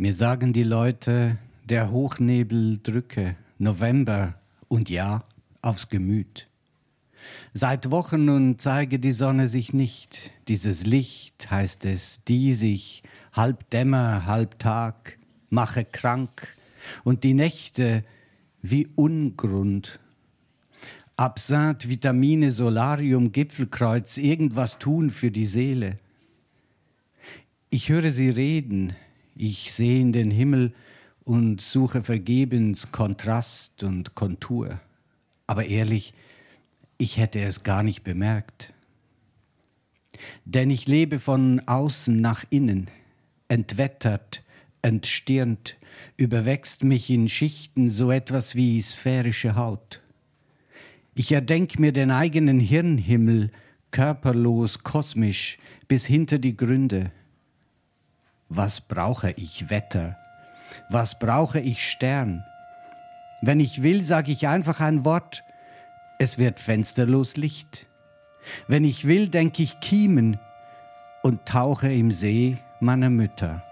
Mir sagen die Leute, der Hochnebel drücke November und ja aufs Gemüt. Seit Wochen nun zeige die Sonne sich nicht, dieses Licht heißt es, die sich halb Dämmer, halb Tag, mache krank und die Nächte wie Ungrund. Absinth, Vitamine, Solarium, Gipfelkreuz, irgendwas tun für die Seele. Ich höre sie reden, ich sehe in den Himmel und suche vergebens Kontrast und Kontur. Aber ehrlich, ich hätte es gar nicht bemerkt. Denn ich lebe von außen nach innen, entwettert, entstirnt, überwächst mich in Schichten so etwas wie sphärische Haut. Ich erdenk mir den eigenen Hirnhimmel, körperlos, kosmisch, bis hinter die Gründe. Was brauche ich Wetter? Was brauche ich Stern? Wenn ich will, sage ich einfach ein Wort. Es wird fensterlos Licht. Wenn ich will, denke ich Kiemen und tauche im See meiner Mütter.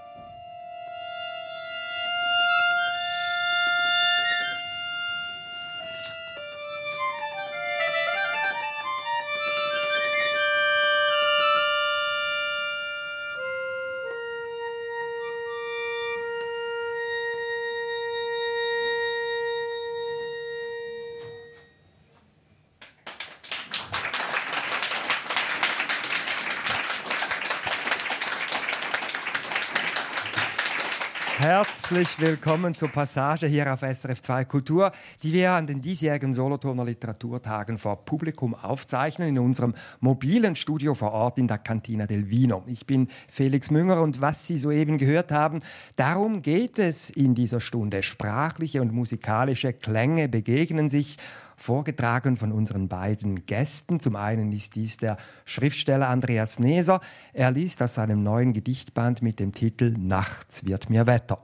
Herzlich willkommen zur Passage hier auf SRF 2 Kultur, die wir an den diesjährigen Solothurner Literaturtagen vor Publikum aufzeichnen in unserem mobilen Studio vor Ort in der Cantina del Vino. Ich bin Felix Münger und was Sie soeben gehört haben, darum geht es in dieser Stunde. Sprachliche und musikalische Klänge begegnen sich vorgetragen von unseren beiden Gästen. Zum einen ist dies der Schriftsteller Andreas Neser. Er liest aus seinem neuen Gedichtband mit dem Titel Nachts wird mir Wetter.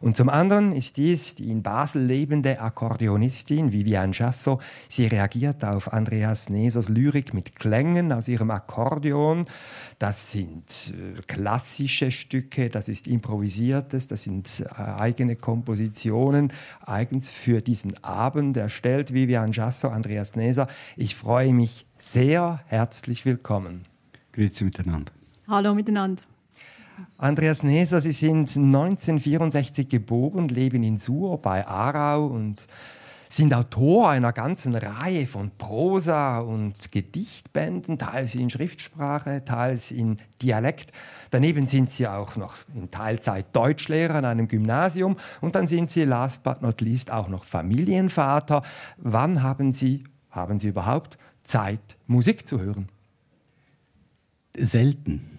Und zum anderen ist dies die in Basel lebende Akkordeonistin Viviane Chasso. Sie reagiert auf Andreas Nesers Lyrik mit Klängen aus ihrem Akkordeon. Das sind äh, klassische Stücke, das ist improvisiertes, das sind äh, eigene Kompositionen, eigens für diesen Abend erstellt. Vivian Jasso, Andreas Neser, ich freue mich sehr. Herzlich willkommen. Grüezi miteinander. Hallo miteinander. Andreas Neser, Sie sind 1964 geboren, leben in Suhr bei Aarau und sind Autor einer ganzen Reihe von Prosa- und Gedichtbänden, teils in Schriftsprache, teils in Dialekt. Daneben sind sie auch noch in Teilzeit Deutschlehrer an einem Gymnasium und dann sind sie last but not least auch noch Familienvater. Wann haben Sie, haben Sie überhaupt Zeit, Musik zu hören? Selten.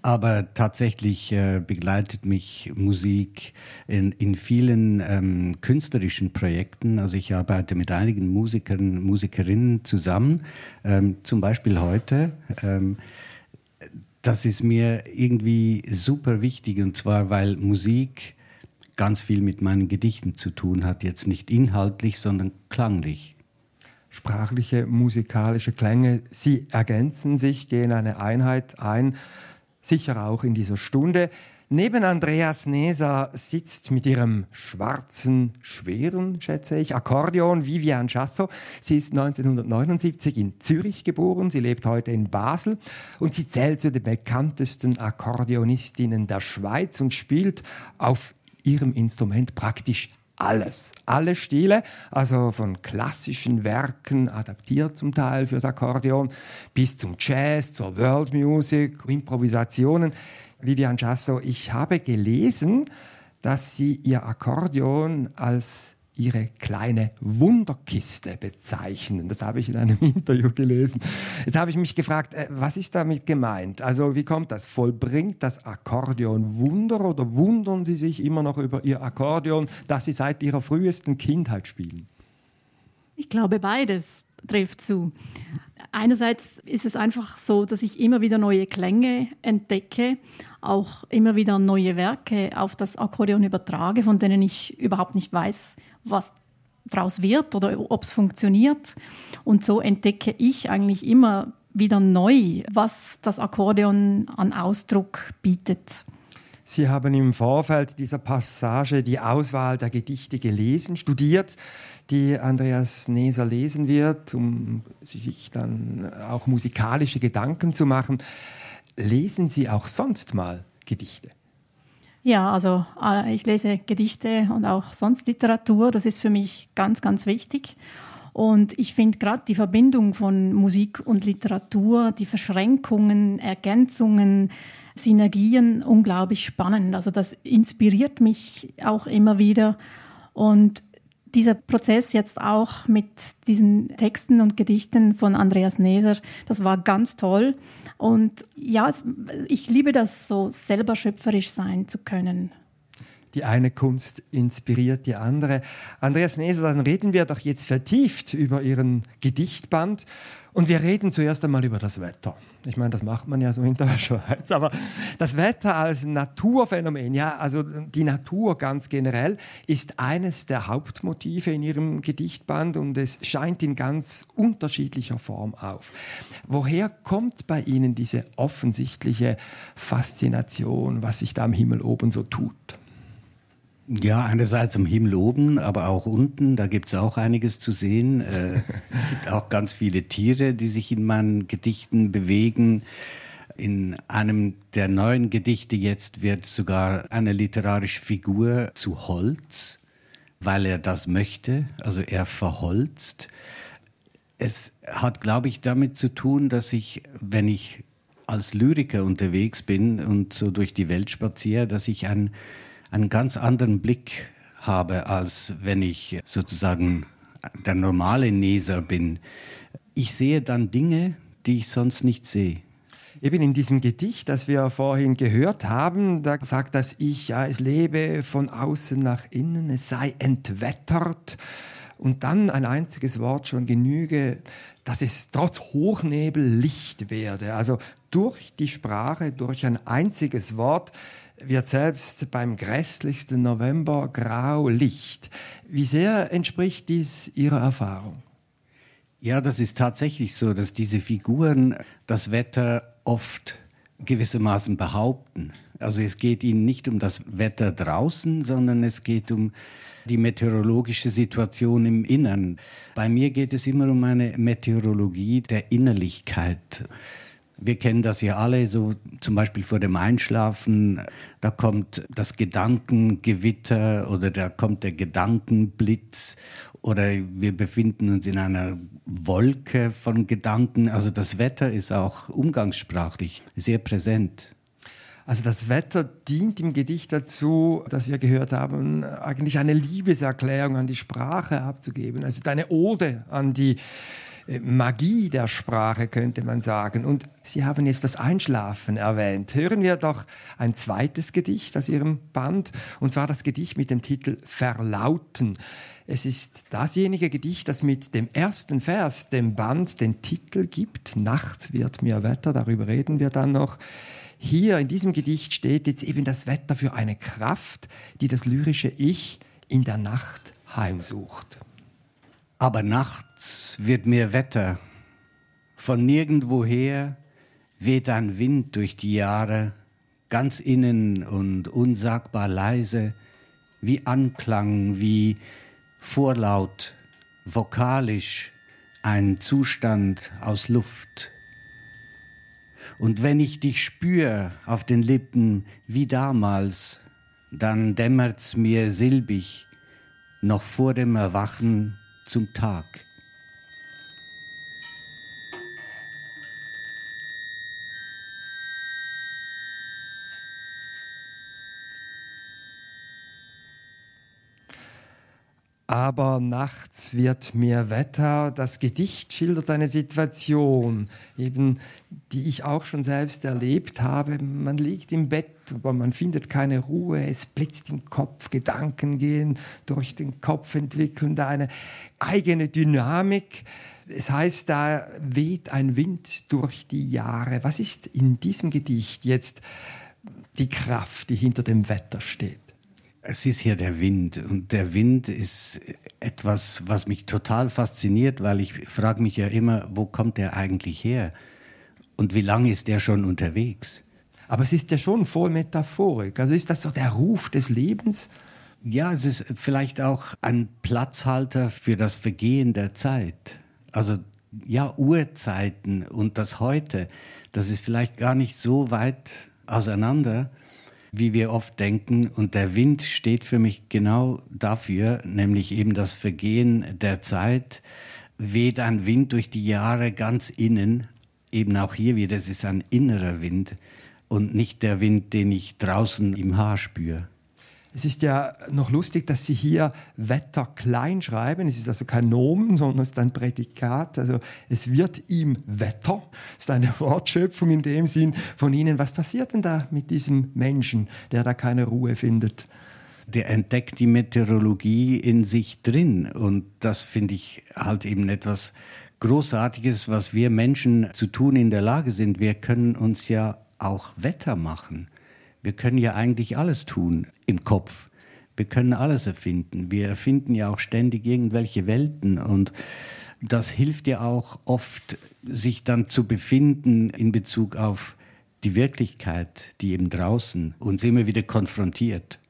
Aber tatsächlich äh, begleitet mich Musik in, in vielen ähm, künstlerischen Projekten. Also ich arbeite mit einigen Musikern, Musikerinnen zusammen, ähm, zum Beispiel heute. Ähm, das ist mir irgendwie super wichtig und zwar, weil Musik ganz viel mit meinen Gedichten zu tun hat. Jetzt nicht inhaltlich, sondern klanglich sprachliche, musikalische Klänge. Sie ergänzen sich, gehen eine Einheit ein sicher auch in dieser Stunde. Neben Andreas Neser sitzt mit ihrem schwarzen, schweren, schätze ich, Akkordeon Vivian Chasso. Sie ist 1979 in Zürich geboren, sie lebt heute in Basel und sie zählt zu den bekanntesten Akkordeonistinnen der Schweiz und spielt auf ihrem Instrument praktisch alles, alle Stile, also von klassischen Werken, adaptiert zum Teil fürs Akkordeon, bis zum Jazz, zur World Music, Improvisationen. Vivian Chasso, ich habe gelesen, dass Sie Ihr Akkordeon als ihre kleine Wunderkiste bezeichnen. Das habe ich in einem Interview gelesen. Jetzt habe ich mich gefragt, äh, was ist damit gemeint? Also wie kommt das? Vollbringt das Akkordeon Wunder oder wundern Sie sich immer noch über Ihr Akkordeon, das Sie seit Ihrer frühesten Kindheit spielen? Ich glaube, beides trifft zu. Einerseits ist es einfach so, dass ich immer wieder neue Klänge entdecke, auch immer wieder neue Werke auf das Akkordeon übertrage, von denen ich überhaupt nicht weiß, was daraus wird oder ob es funktioniert. Und so entdecke ich eigentlich immer wieder neu, was das Akkordeon an Ausdruck bietet. Sie haben im Vorfeld dieser Passage die Auswahl der Gedichte gelesen, studiert, die Andreas Neser lesen wird, um sich dann auch musikalische Gedanken zu machen. Lesen Sie auch sonst mal Gedichte? Ja, also äh, ich lese Gedichte und auch sonst Literatur. Das ist für mich ganz, ganz wichtig. Und ich finde gerade die Verbindung von Musik und Literatur, die Verschränkungen, Ergänzungen, Synergien unglaublich spannend. Also das inspiriert mich auch immer wieder. Und dieser Prozess jetzt auch mit diesen Texten und Gedichten von Andreas Neser, das war ganz toll. Und ja, ich liebe das so, selber schöpferisch sein zu können. Die eine Kunst inspiriert die andere. Andreas Neser, dann reden wir doch jetzt vertieft über Ihren Gedichtband. Und wir reden zuerst einmal über das Wetter. Ich meine, das macht man ja so in der Schweiz, aber das Wetter als Naturphänomen, ja, also die Natur ganz generell, ist eines der Hauptmotive in Ihrem Gedichtband und es scheint in ganz unterschiedlicher Form auf. Woher kommt bei Ihnen diese offensichtliche Faszination, was sich da am Himmel oben so tut? Ja, einerseits am Himmel oben, aber auch unten, da gibt es auch einiges zu sehen. Äh, es gibt auch ganz viele Tiere, die sich in meinen Gedichten bewegen. In einem der neuen Gedichte jetzt wird sogar eine literarische Figur zu Holz, weil er das möchte, also er verholzt. Es hat, glaube ich, damit zu tun, dass ich, wenn ich als Lyriker unterwegs bin und so durch die Welt spaziere, dass ich ein einen ganz anderen Blick habe, als wenn ich sozusagen der normale Leser bin. Ich sehe dann Dinge, die ich sonst nicht sehe. Eben in diesem Gedicht, das wir vorhin gehört haben, da sagt das Ich, ja, es lebe von außen nach innen, es sei entwettert. Und dann ein einziges Wort schon genüge, dass es trotz Hochnebel Licht werde. Also durch die Sprache, durch ein einziges Wort wird selbst beim grässlichsten November grau Licht. Wie sehr entspricht dies Ihrer Erfahrung? Ja, das ist tatsächlich so, dass diese Figuren das Wetter oft gewissermaßen behaupten. Also es geht ihnen nicht um das Wetter draußen, sondern es geht um die meteorologische Situation im Innern. Bei mir geht es immer um eine Meteorologie der Innerlichkeit. Wir kennen das ja alle, so zum Beispiel vor dem Einschlafen, da kommt das Gedankengewitter oder da kommt der Gedankenblitz oder wir befinden uns in einer Wolke von Gedanken. Also das Wetter ist auch umgangssprachlich sehr präsent. Also das Wetter dient im Gedicht dazu, dass wir gehört haben, eigentlich eine Liebeserklärung an die Sprache abzugeben. Also eine Ode an die Magie der Sprache, könnte man sagen. Und Sie haben jetzt das Einschlafen erwähnt. Hören wir doch ein zweites Gedicht aus Ihrem Band, und zwar das Gedicht mit dem Titel Verlauten. Es ist dasjenige Gedicht, das mit dem ersten Vers dem Band den Titel gibt. Nachts wird mir Wetter, darüber reden wir dann noch. Hier in diesem Gedicht steht jetzt eben das Wetter für eine Kraft, die das lyrische Ich in der Nacht heimsucht. Aber nachts wird mir Wetter. Von nirgendwoher weht ein Wind durch die Jahre, ganz innen und unsagbar leise, wie Anklang, wie Vorlaut, vokalisch, ein Zustand aus Luft. Und wenn ich dich spür auf den Lippen wie damals, dann dämmert's mir silbig, noch vor dem Erwachen zum Tag. Aber nachts wird mir Wetter. Das Gedicht schildert eine Situation, eben die ich auch schon selbst erlebt habe. Man liegt im Bett, aber man findet keine Ruhe. Es blitzt im Kopf, Gedanken gehen durch den Kopf, entwickeln da eine eigene Dynamik. Es heißt, da weht ein Wind durch die Jahre. Was ist in diesem Gedicht jetzt die Kraft, die hinter dem Wetter steht? Es ist hier der Wind und der Wind ist etwas, was mich total fasziniert, weil ich frage mich ja immer, wo kommt der eigentlich her und wie lange ist der schon unterwegs? Aber es ist ja schon voll Metaphorik. Also ist das so der Ruf des Lebens? Ja, es ist vielleicht auch ein Platzhalter für das Vergehen der Zeit. Also ja, Urzeiten und das Heute, das ist vielleicht gar nicht so weit auseinander, wie wir oft denken. Und der Wind steht für mich genau dafür, nämlich eben das Vergehen der Zeit. Weht ein Wind durch die Jahre ganz innen, eben auch hier wieder, es ist ein innerer Wind und nicht der Wind, den ich draußen im Haar spüre. Es ist ja noch lustig, dass Sie hier Wetter klein schreiben. Es ist also kein Nomen, sondern es ist ein Prädikat. Also es wird ihm Wetter. Es ist eine Wortschöpfung in dem Sinn von Ihnen. Was passiert denn da mit diesem Menschen, der da keine Ruhe findet? Der entdeckt die Meteorologie in sich drin. Und das finde ich halt eben etwas Großartiges, was wir Menschen zu tun in der Lage sind. Wir können uns ja auch Wetter machen. Wir können ja eigentlich alles tun im Kopf. Wir können alles erfinden. Wir erfinden ja auch ständig irgendwelche Welten und das hilft ja auch oft, sich dann zu befinden in Bezug auf die Wirklichkeit, die eben draußen uns immer wieder konfrontiert.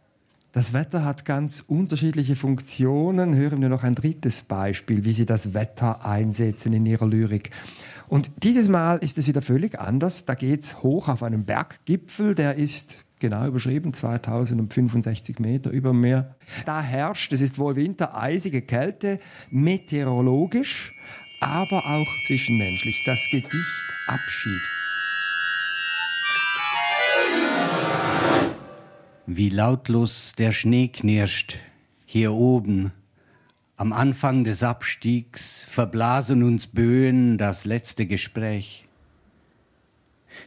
Das Wetter hat ganz unterschiedliche Funktionen. Hören wir noch ein drittes Beispiel, wie Sie das Wetter einsetzen in Ihrer Lyrik. Und dieses Mal ist es wieder völlig anders. Da geht es hoch auf einen Berggipfel, der ist genau überschrieben, 2065 Meter über dem Meer. Da herrscht, es ist wohl Winter, eisige Kälte, meteorologisch, aber auch zwischenmenschlich. Das Gedicht Abschied. Wie lautlos der Schnee knirscht, hier oben am Anfang des Abstiegs verblasen uns Böen das letzte Gespräch.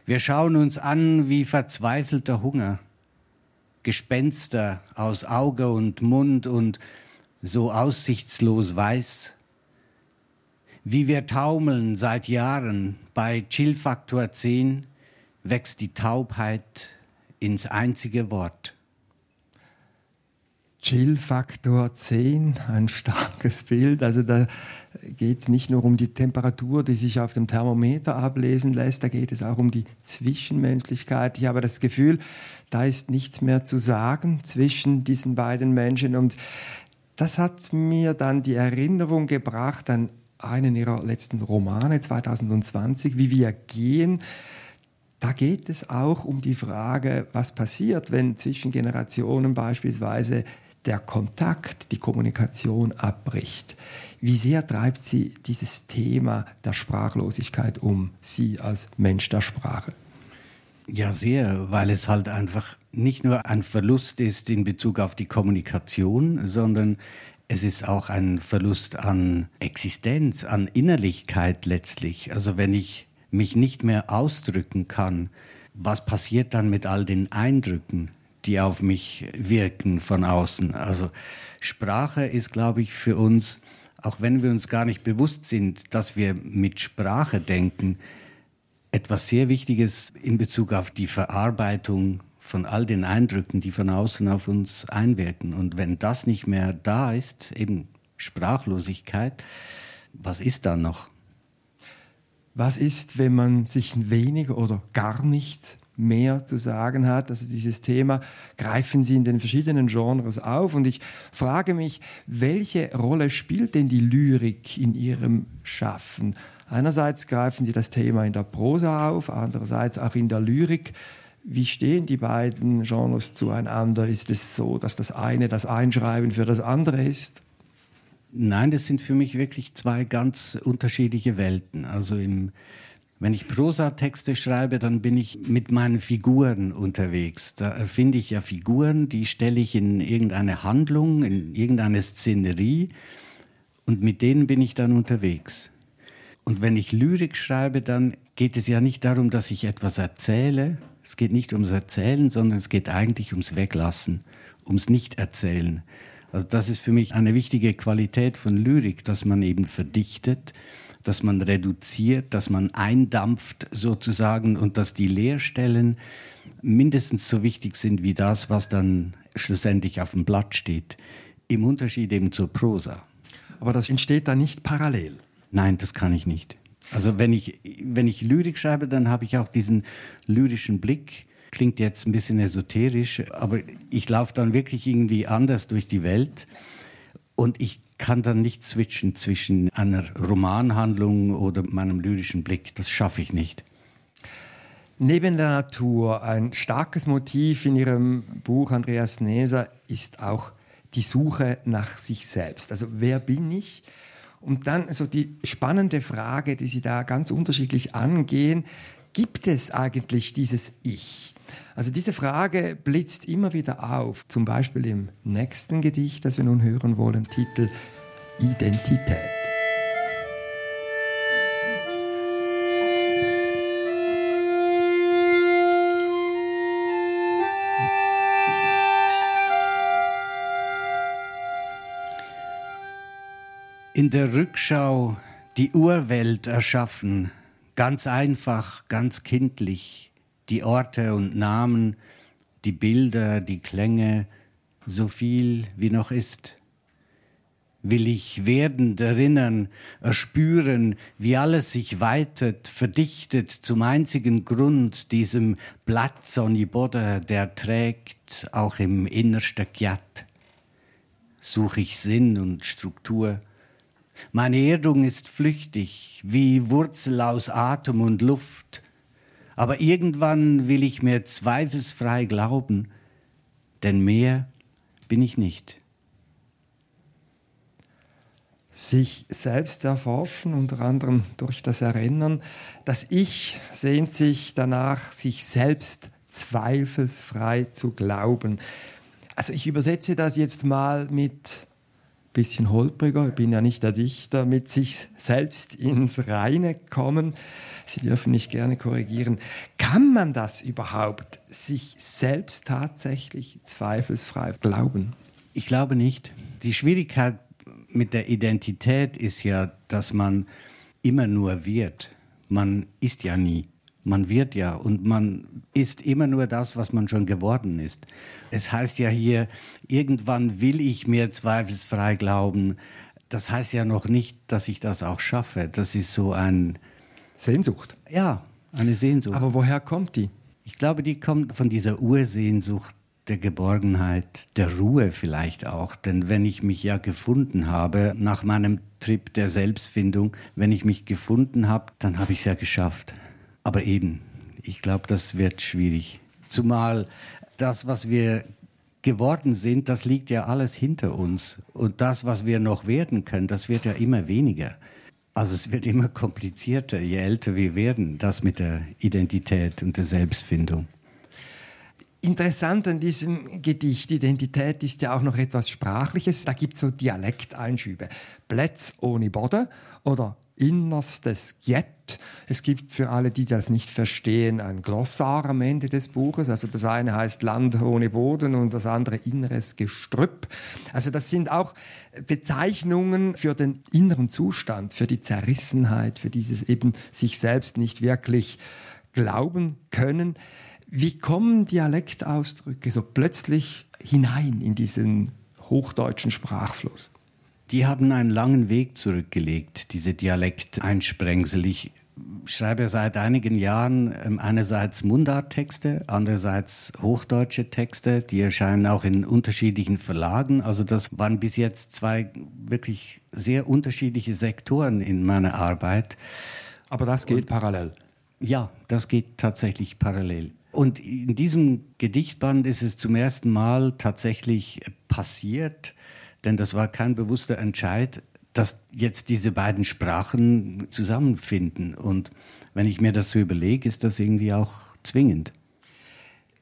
Wir schauen uns an wie verzweifelter Hunger, Gespenster aus Auge und Mund und so aussichtslos weiß. Wie wir taumeln seit Jahren bei Chillfaktor 10 wächst die Taubheit ins einzige Wort. Chill-Faktor 10, ein starkes Bild. Also da geht es nicht nur um die Temperatur, die sich auf dem Thermometer ablesen lässt, da geht es auch um die Zwischenmenschlichkeit. Ich habe das Gefühl, da ist nichts mehr zu sagen zwischen diesen beiden Menschen. Und das hat mir dann die Erinnerung gebracht an einen ihrer letzten Romane 2020, Wie wir gehen. Da geht es auch um die Frage, was passiert, wenn zwischen Generationen beispielsweise der Kontakt, die Kommunikation abbricht. Wie sehr treibt Sie dieses Thema der Sprachlosigkeit um, Sie als Mensch der Sprache? Ja, sehr, weil es halt einfach nicht nur ein Verlust ist in Bezug auf die Kommunikation, sondern es ist auch ein Verlust an Existenz, an Innerlichkeit letztlich. Also wenn ich mich nicht mehr ausdrücken kann, was passiert dann mit all den Eindrücken? Die auf mich wirken von außen. Also Sprache ist, glaube ich, für uns, auch wenn wir uns gar nicht bewusst sind, dass wir mit Sprache denken, etwas sehr Wichtiges in Bezug auf die Verarbeitung von all den Eindrücken, die von außen auf uns einwirken. Und wenn das nicht mehr da ist, eben Sprachlosigkeit, was ist dann noch? Was ist, wenn man sich weniger oder gar nichts mehr zu sagen hat. Also dieses Thema greifen Sie in den verschiedenen Genres auf. Und ich frage mich, welche Rolle spielt denn die Lyrik in Ihrem Schaffen? Einerseits greifen Sie das Thema in der Prosa auf, andererseits auch in der Lyrik. Wie stehen die beiden Genres zueinander? Ist es so, dass das eine das Einschreiben für das andere ist? Nein, das sind für mich wirklich zwei ganz unterschiedliche Welten. Also im wenn ich Prosatexte schreibe, dann bin ich mit meinen Figuren unterwegs. Da erfinde ich ja Figuren, die stelle ich in irgendeine Handlung, in irgendeine Szenerie und mit denen bin ich dann unterwegs. Und wenn ich Lyrik schreibe, dann geht es ja nicht darum, dass ich etwas erzähle. Es geht nicht ums Erzählen, sondern es geht eigentlich ums Weglassen, ums Nicht-Erzählen. Also das ist für mich eine wichtige Qualität von Lyrik, dass man eben verdichtet dass man reduziert, dass man eindampft sozusagen und dass die Leerstellen mindestens so wichtig sind wie das, was dann schlussendlich auf dem Blatt steht. Im Unterschied eben zur Prosa. Aber das entsteht da nicht parallel. Nein, das kann ich nicht. Also wenn ich, wenn ich Lyrik schreibe, dann habe ich auch diesen lyrischen Blick klingt jetzt ein bisschen esoterisch, aber ich laufe dann wirklich irgendwie anders durch die Welt und ich kann dann nicht switchen zwischen einer Romanhandlung oder meinem lyrischen Blick. Das schaffe ich nicht. Neben der Natur ein starkes Motiv in Ihrem Buch Andreas Neser ist auch die Suche nach sich selbst. Also wer bin ich? Und dann so die spannende Frage, die Sie da ganz unterschiedlich angehen, gibt es eigentlich dieses Ich? Also diese Frage blitzt immer wieder auf, zum Beispiel im nächsten Gedicht, das wir nun hören wollen, Titel Identität. In der Rückschau die Urwelt erschaffen, ganz einfach, ganz kindlich, die Orte und Namen, die Bilder, die Klänge, so viel wie noch ist. Will ich werdend erinnern, erspüren, wie alles sich weitet, verdichtet zum einzigen Grund, diesem Blatt Sonniboder, der trägt, auch im innersten Gjat. Such ich Sinn und Struktur, meine Erdung ist flüchtig, wie Wurzel aus Atem und Luft. Aber irgendwann will ich mir zweifelsfrei glauben, denn mehr bin ich nicht. Sich selbst erforschen, unter anderem durch das Erinnern. Das Ich sehnt sich danach, sich selbst zweifelsfrei zu glauben. Also ich übersetze das jetzt mal mit bisschen holpriger, ich bin ja nicht der Dichter, mit sich selbst ins Reine kommen. Sie dürfen mich gerne korrigieren. Kann man das überhaupt, sich selbst tatsächlich zweifelsfrei glauben? Ich glaube nicht. Die Schwierigkeit mit der Identität ist ja, dass man immer nur wird. Man ist ja nie. Man wird ja und man ist immer nur das, was man schon geworden ist. Es heißt ja hier, irgendwann will ich mir zweifelsfrei glauben. Das heißt ja noch nicht, dass ich das auch schaffe. Das ist so ein... Sehnsucht. Ja, eine Sehnsucht. Aber woher kommt die? Ich glaube, die kommt von dieser Ursehnsucht der Geborgenheit, der Ruhe vielleicht auch. Denn wenn ich mich ja gefunden habe, nach meinem Trip der Selbstfindung, wenn ich mich gefunden habe, dann habe ich es ja geschafft. Aber eben, ich glaube, das wird schwierig. Zumal das, was wir geworden sind, das liegt ja alles hinter uns. Und das, was wir noch werden können, das wird ja immer weniger. Also es wird immer komplizierter, je älter wir werden, das mit der Identität und der Selbstfindung. Interessant an diesem Gedicht Identität ist ja auch noch etwas Sprachliches. Da gibt es so Dialekteinschübe. Plätz ohne Boden oder innerstes Jet. Es gibt für alle, die das nicht verstehen, ein Glossar am Ende des Buches. Also das eine heißt Land ohne Boden und das andere inneres Gestrüpp. Also das sind auch Bezeichnungen für den inneren Zustand, für die Zerrissenheit, für dieses eben sich selbst nicht wirklich glauben können. Wie kommen Dialektausdrücke so plötzlich hinein in diesen hochdeutschen Sprachfluss? Die haben einen langen Weg zurückgelegt, diese Dialekteinsprengsel. Ich schreibe seit einigen Jahren ähm, einerseits Mundarttexte, andererseits hochdeutsche Texte, die erscheinen auch in unterschiedlichen Verlagen. Also das waren bis jetzt zwei wirklich sehr unterschiedliche Sektoren in meiner Arbeit. Aber das geht Und, parallel. Ja, das geht tatsächlich parallel. Und in diesem Gedichtband ist es zum ersten Mal tatsächlich passiert, denn das war kein bewusster Entscheid, dass jetzt diese beiden Sprachen zusammenfinden. Und wenn ich mir das so überlege, ist das irgendwie auch zwingend.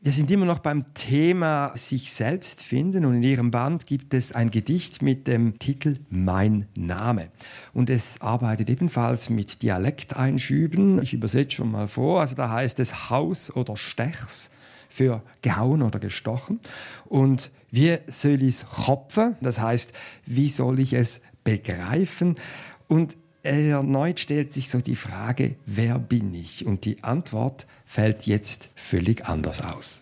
Wir sind immer noch beim Thema sich selbst finden und in Ihrem Band gibt es ein Gedicht mit dem Titel Mein Name. Und es arbeitet ebenfalls mit Dialekteinschüben. Ich übersetze schon mal vor. Also da heißt es Haus oder Stechs für gehauen oder gestochen. Und wie soll ich es kopfen? Das heißt, wie soll ich es begreifen? Und erneut stellt sich so die Frage, wer bin ich? Und die Antwort fällt jetzt völlig anders aus.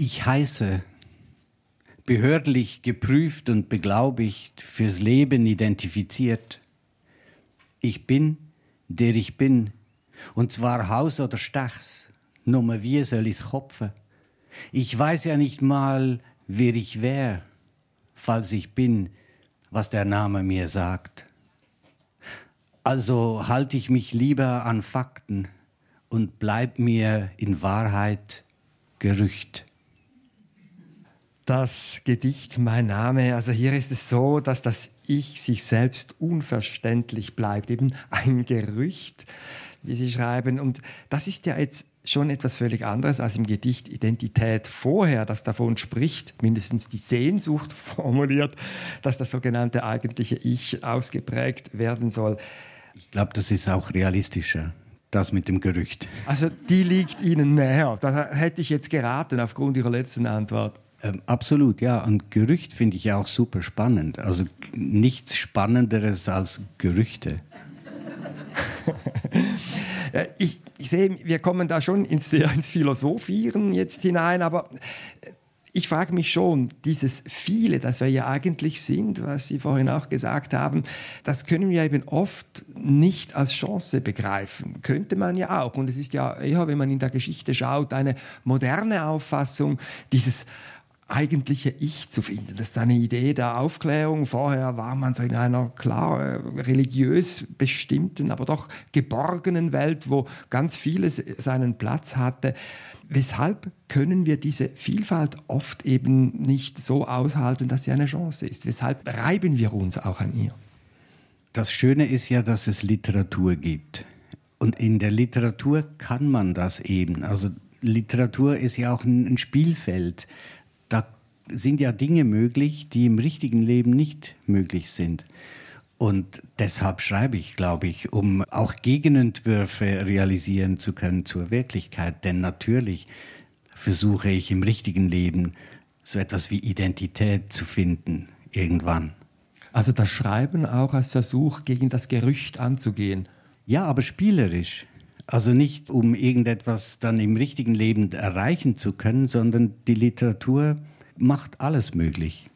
Ich heiße, behördlich geprüft und beglaubigt, fürs Leben identifiziert. Ich bin, der ich bin, und zwar Haus oder Stachs, nur wie soll ich's kopfen? Ich weiß ja nicht mal, wer ich wär, falls ich bin, was der Name mir sagt. Also halte ich mich lieber an Fakten und bleib mir in Wahrheit Gerücht das Gedicht Mein Name. Also hier ist es so, dass das Ich sich selbst unverständlich bleibt, eben ein Gerücht, wie Sie schreiben. Und das ist ja jetzt schon etwas völlig anderes als im Gedicht Identität vorher, das davon spricht, mindestens die Sehnsucht formuliert, dass das sogenannte eigentliche Ich ausgeprägt werden soll. Ich glaube, das ist auch realistischer das mit dem Gerücht. Also die liegt Ihnen näher. Da hätte ich jetzt geraten aufgrund Ihrer letzten Antwort. Ähm, absolut, ja. Und Gerücht finde ich ja auch super spannend. Also nichts Spannenderes als Gerüchte. ich, ich, sehe, wir kommen da schon ins, ins Philosophieren jetzt hinein, aber äh, ich frage mich schon, dieses Viele, das wir ja eigentlich sind, was Sie vorhin auch gesagt haben, das können wir eben oft nicht als Chance begreifen. Könnte man ja auch. Und es ist ja eher, wenn man in der Geschichte schaut, eine moderne Auffassung dieses eigentliche Ich zu finden. Das ist eine Idee der Aufklärung. Vorher war man so in einer klar äh, religiös bestimmten, aber doch geborgenen Welt, wo ganz vieles seinen Platz hatte. Weshalb können wir diese Vielfalt oft eben nicht so aushalten, dass sie eine Chance ist? Weshalb reiben wir uns auch an ihr? Das Schöne ist ja, dass es Literatur gibt. Und in der Literatur kann man das eben. Also Literatur ist ja auch ein Spielfeld sind ja Dinge möglich, die im richtigen Leben nicht möglich sind. Und deshalb schreibe ich, glaube ich, um auch Gegenentwürfe realisieren zu können zur Wirklichkeit. Denn natürlich versuche ich im richtigen Leben so etwas wie Identität zu finden, irgendwann. Also das Schreiben auch als Versuch, gegen das Gerücht anzugehen. Ja, aber spielerisch. Also nicht, um irgendetwas dann im richtigen Leben erreichen zu können, sondern die Literatur macht alles möglich.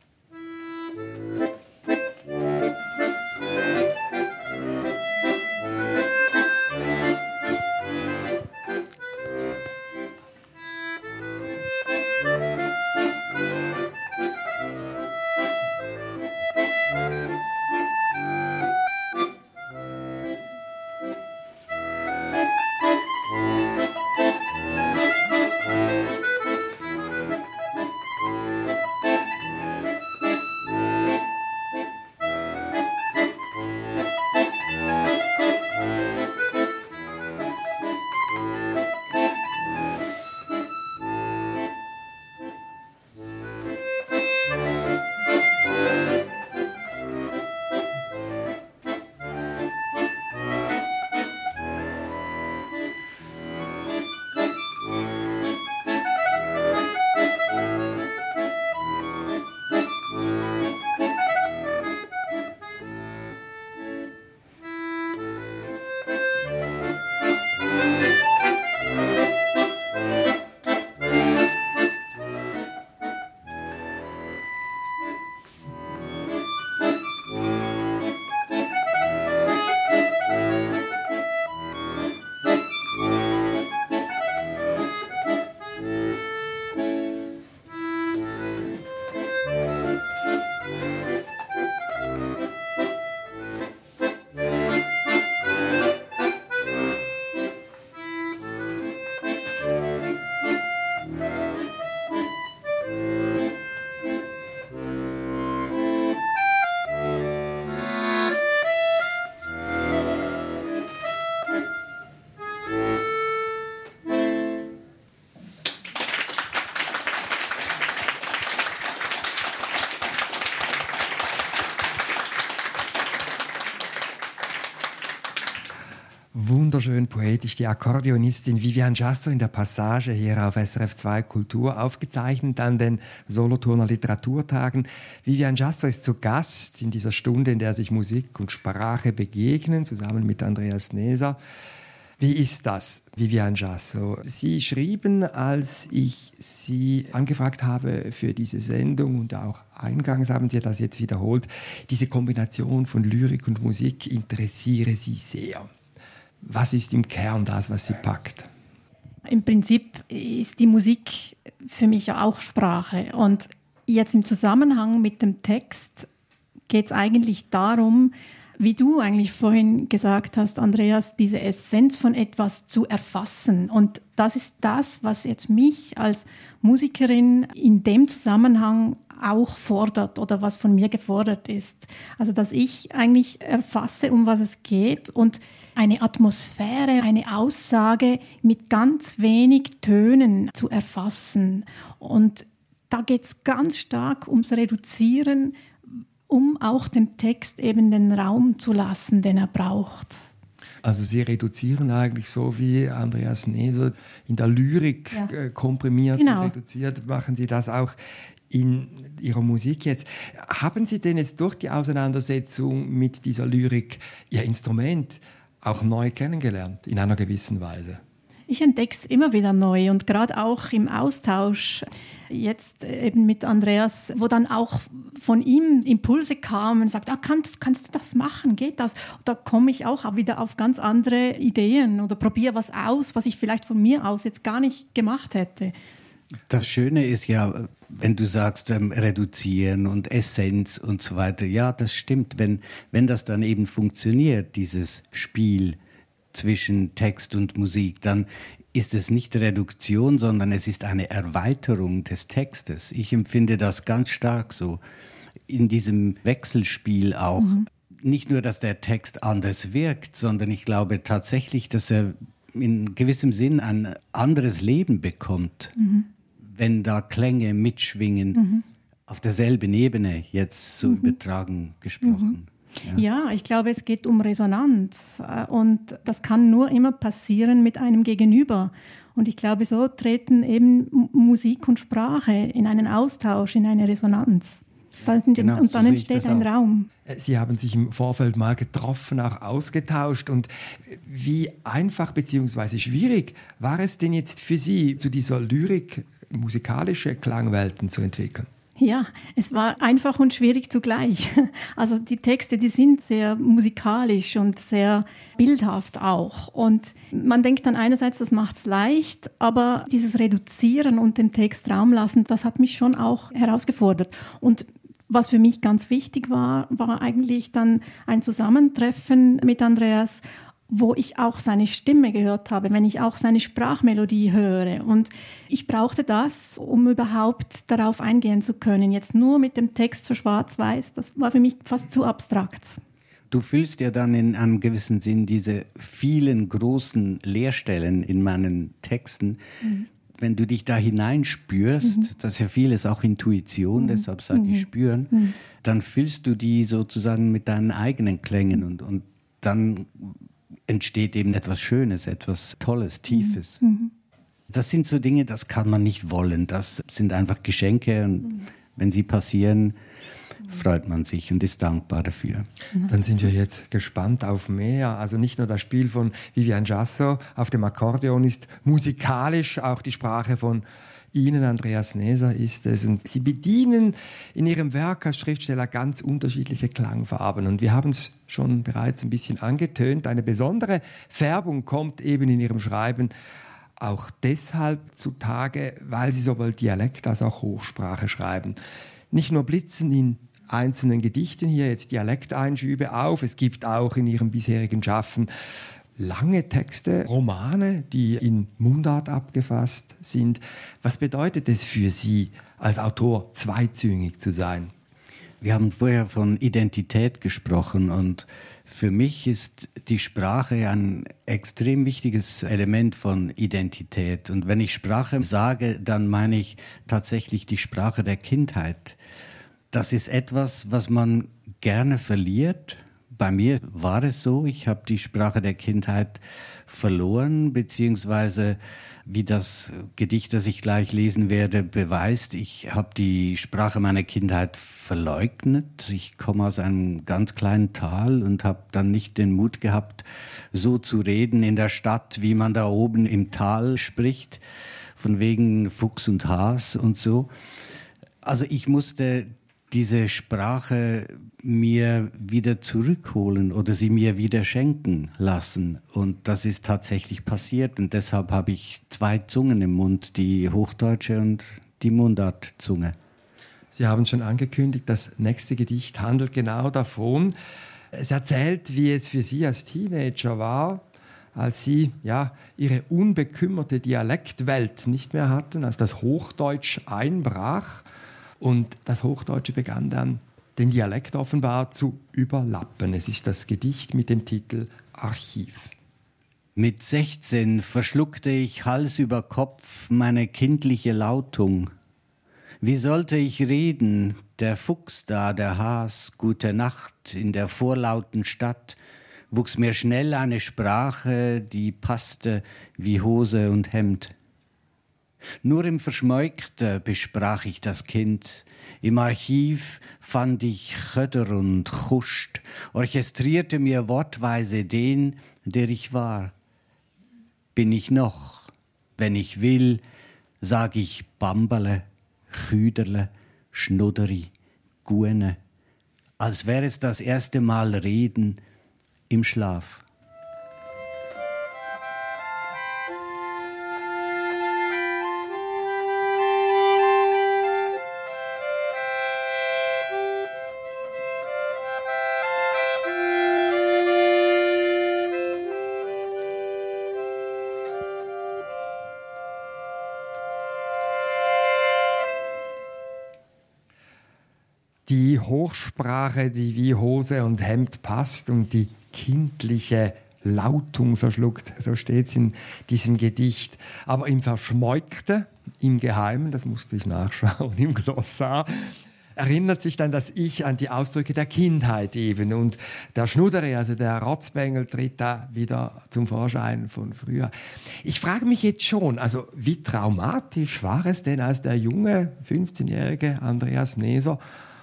Wunderschön poetisch die Akkordeonistin Vivian Jasso in der Passage hier auf SRF 2 Kultur aufgezeichnet an den Solothurner Literaturtagen. Vivian Jasso ist zu Gast in dieser Stunde, in der sich Musik und Sprache begegnen, zusammen mit Andreas Neser. Wie ist das, Vivian Jasso? Sie schrieben, als ich Sie angefragt habe für diese Sendung und auch eingangs haben Sie das jetzt wiederholt, diese Kombination von Lyrik und Musik interessiere Sie sehr. Was ist im Kern das, was Sie packt? Im Prinzip ist die Musik für mich auch Sprache. Und jetzt im Zusammenhang mit dem Text geht es eigentlich darum, wie du eigentlich vorhin gesagt hast, Andreas, diese Essenz von etwas zu erfassen. Und das ist das, was jetzt mich als Musikerin in dem Zusammenhang auch fordert oder was von mir gefordert ist. Also dass ich eigentlich erfasse, um was es geht und eine Atmosphäre, eine Aussage mit ganz wenig Tönen zu erfassen. Und da geht es ganz stark ums Reduzieren um auch dem Text eben den Raum zu lassen, den er braucht. Also Sie reduzieren eigentlich so wie Andreas Neser in der Lyrik ja. Äh, komprimiert genau. und reduziert, machen Sie das auch in Ihrer Musik jetzt. Haben Sie denn jetzt durch die Auseinandersetzung mit dieser Lyrik Ihr Instrument auch neu kennengelernt, in einer gewissen Weise? Ich entdecke es immer wieder neu und gerade auch im Austausch jetzt eben mit Andreas, wo dann auch von ihm Impulse kamen und sagt, ah, kannst, kannst du das machen, geht das? da komme ich auch wieder auf ganz andere Ideen oder probiere was aus, was ich vielleicht von mir aus jetzt gar nicht gemacht hätte. Das Schöne ist ja, wenn du sagst, ähm, reduzieren und Essenz und so weiter, ja, das stimmt. Wenn, wenn das dann eben funktioniert, dieses Spiel zwischen Text und Musik, dann ist es nicht Reduktion, sondern es ist eine Erweiterung des Textes. Ich empfinde das ganz stark so in diesem Wechselspiel auch. Mhm. Nicht nur, dass der Text anders wirkt, sondern ich glaube tatsächlich, dass er in gewissem Sinn ein anderes Leben bekommt, mhm. Wenn da Klänge mitschwingen. Mhm. Auf derselben Ebene, jetzt so mhm. übertragen gesprochen. Mhm. Ja. ja. ich glaube, es geht um Resonanz äh, und das kann nur immer passieren mit einem Gegenüber. Und ich glaube, so treten eben Musik und Sprache in einen Austausch, in eine Resonanz. Genau, und dann so entsteht ein auch. Raum. Äh, Sie haben sich im Vorfeld mal getroffen, auch ausgetauscht. Und wie einfach bzw. schwierig war es denn jetzt für Sie, zu dieser Lyrik musikalische Klangwelten zu entwickeln? Ja, es war einfach und schwierig zugleich. Also die Texte, die sind sehr musikalisch und sehr bildhaft auch. Und man denkt dann einerseits, das macht es leicht, aber dieses Reduzieren und den Text Raum lassen, das hat mich schon auch herausgefordert. Und was für mich ganz wichtig war, war eigentlich dann ein Zusammentreffen mit Andreas wo ich auch seine Stimme gehört habe, wenn ich auch seine Sprachmelodie höre. Und ich brauchte das, um überhaupt darauf eingehen zu können. Jetzt nur mit dem Text so schwarz-weiß, das war für mich fast zu abstrakt. Du fühlst ja dann in einem gewissen Sinn diese vielen großen Leerstellen in meinen Texten. Mhm. Wenn du dich da hineinspürst, mhm. das ist ja vieles auch Intuition, mhm. deshalb sage ich mhm. spüren, mhm. dann fühlst du die sozusagen mit deinen eigenen Klängen und, und dann entsteht eben etwas Schönes, etwas Tolles, Tiefes. Mhm. mhm. Das sind so Dinge, das kann man nicht wollen. Das sind einfach Geschenke und mhm. wenn sie passieren, freut man sich und ist dankbar dafür. Mhm. Dann sind wir jetzt gespannt auf mehr. Also nicht nur das Spiel von Vivian Jasso auf dem Akkordeon ist musikalisch auch die Sprache von Ihnen, Andreas Neser, ist es. Und Sie bedienen in Ihrem Werk als Schriftsteller ganz unterschiedliche Klangfarben. Und wir haben es schon bereits ein bisschen angetönt. Eine besondere Färbung kommt eben in Ihrem Schreiben auch deshalb zutage, weil Sie sowohl Dialekt als auch Hochsprache schreiben. Nicht nur blitzen in einzelnen Gedichten hier jetzt Dialekteinschübe auf, es gibt auch in Ihrem bisherigen Schaffen lange Texte, Romane, die in Mundart abgefasst sind. Was bedeutet es für Sie als Autor, zweizüngig zu sein? Wir haben vorher von Identität gesprochen und für mich ist die Sprache ein extrem wichtiges Element von Identität. Und wenn ich Sprache sage, dann meine ich tatsächlich die Sprache der Kindheit. Das ist etwas, was man gerne verliert, bei mir war es so, ich habe die Sprache der Kindheit verloren, beziehungsweise wie das Gedicht, das ich gleich lesen werde, beweist, ich habe die Sprache meiner Kindheit verleugnet. Ich komme aus einem ganz kleinen Tal und habe dann nicht den Mut gehabt, so zu reden in der Stadt, wie man da oben im Tal spricht, von wegen Fuchs und Has und so. Also ich musste diese Sprache mir wieder zurückholen oder sie mir wieder schenken lassen. Und das ist tatsächlich passiert. Und deshalb habe ich zwei Zungen im Mund, die Hochdeutsche und die Mundartzunge. Sie haben schon angekündigt, das nächste Gedicht handelt genau davon. Es erzählt, wie es für Sie als Teenager war, als Sie ja, Ihre unbekümmerte Dialektwelt nicht mehr hatten, als das Hochdeutsch einbrach und das Hochdeutsche begann dann, den Dialekt offenbar zu überlappen. Es ist das Gedicht mit dem Titel Archiv. Mit 16 verschluckte ich Hals über Kopf meine kindliche Lautung. Wie sollte ich reden, der Fuchs da, der Has, gute Nacht in der vorlauten Stadt, wuchs mir schnell eine Sprache, die passte wie Hose und Hemd. Nur im Verschmeukte besprach ich das Kind. Im Archiv fand ich Chöder und Chuscht, orchestrierte mir wortweise den, der ich war. Bin ich noch, wenn ich will, sag ich Bamberle, Chüderle, Schnudderi, Guene, als wäre es das erste Mal Reden im Schlaf. Hochsprache, die wie Hose und Hemd passt und die kindliche Lautung verschluckt. So steht es in diesem Gedicht. Aber im Verschmeukte, im Geheimen, das musste ich nachschauen, im Glossar, erinnert sich dann das Ich an die Ausdrücke der Kindheit eben. Und der Schnuddere, also der Rotzbengel, tritt da wieder zum Vorschein von früher. Ich frage mich jetzt schon, also wie traumatisch war es denn, als der junge 15-jährige Andreas Neser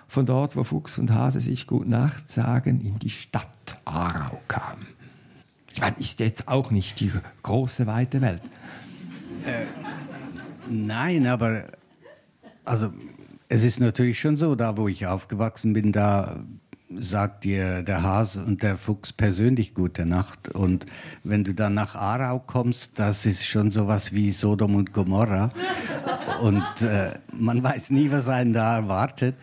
von dort, wo Fuchs und Hase sich gut Nacht sagen, in die Stadt Aarau kam. Ich meine, ist jetzt auch nicht die große, weite Welt. Äh, nein, aber also es ist natürlich schon so, da wo ich aufgewachsen bin, da sagt dir der Hase und der Fuchs persönlich gute Nacht. Und wenn du dann nach Aarau kommst, das ist schon sowas wie Sodom und Gomorra. Und äh, man weiß nie, was einen da erwartet.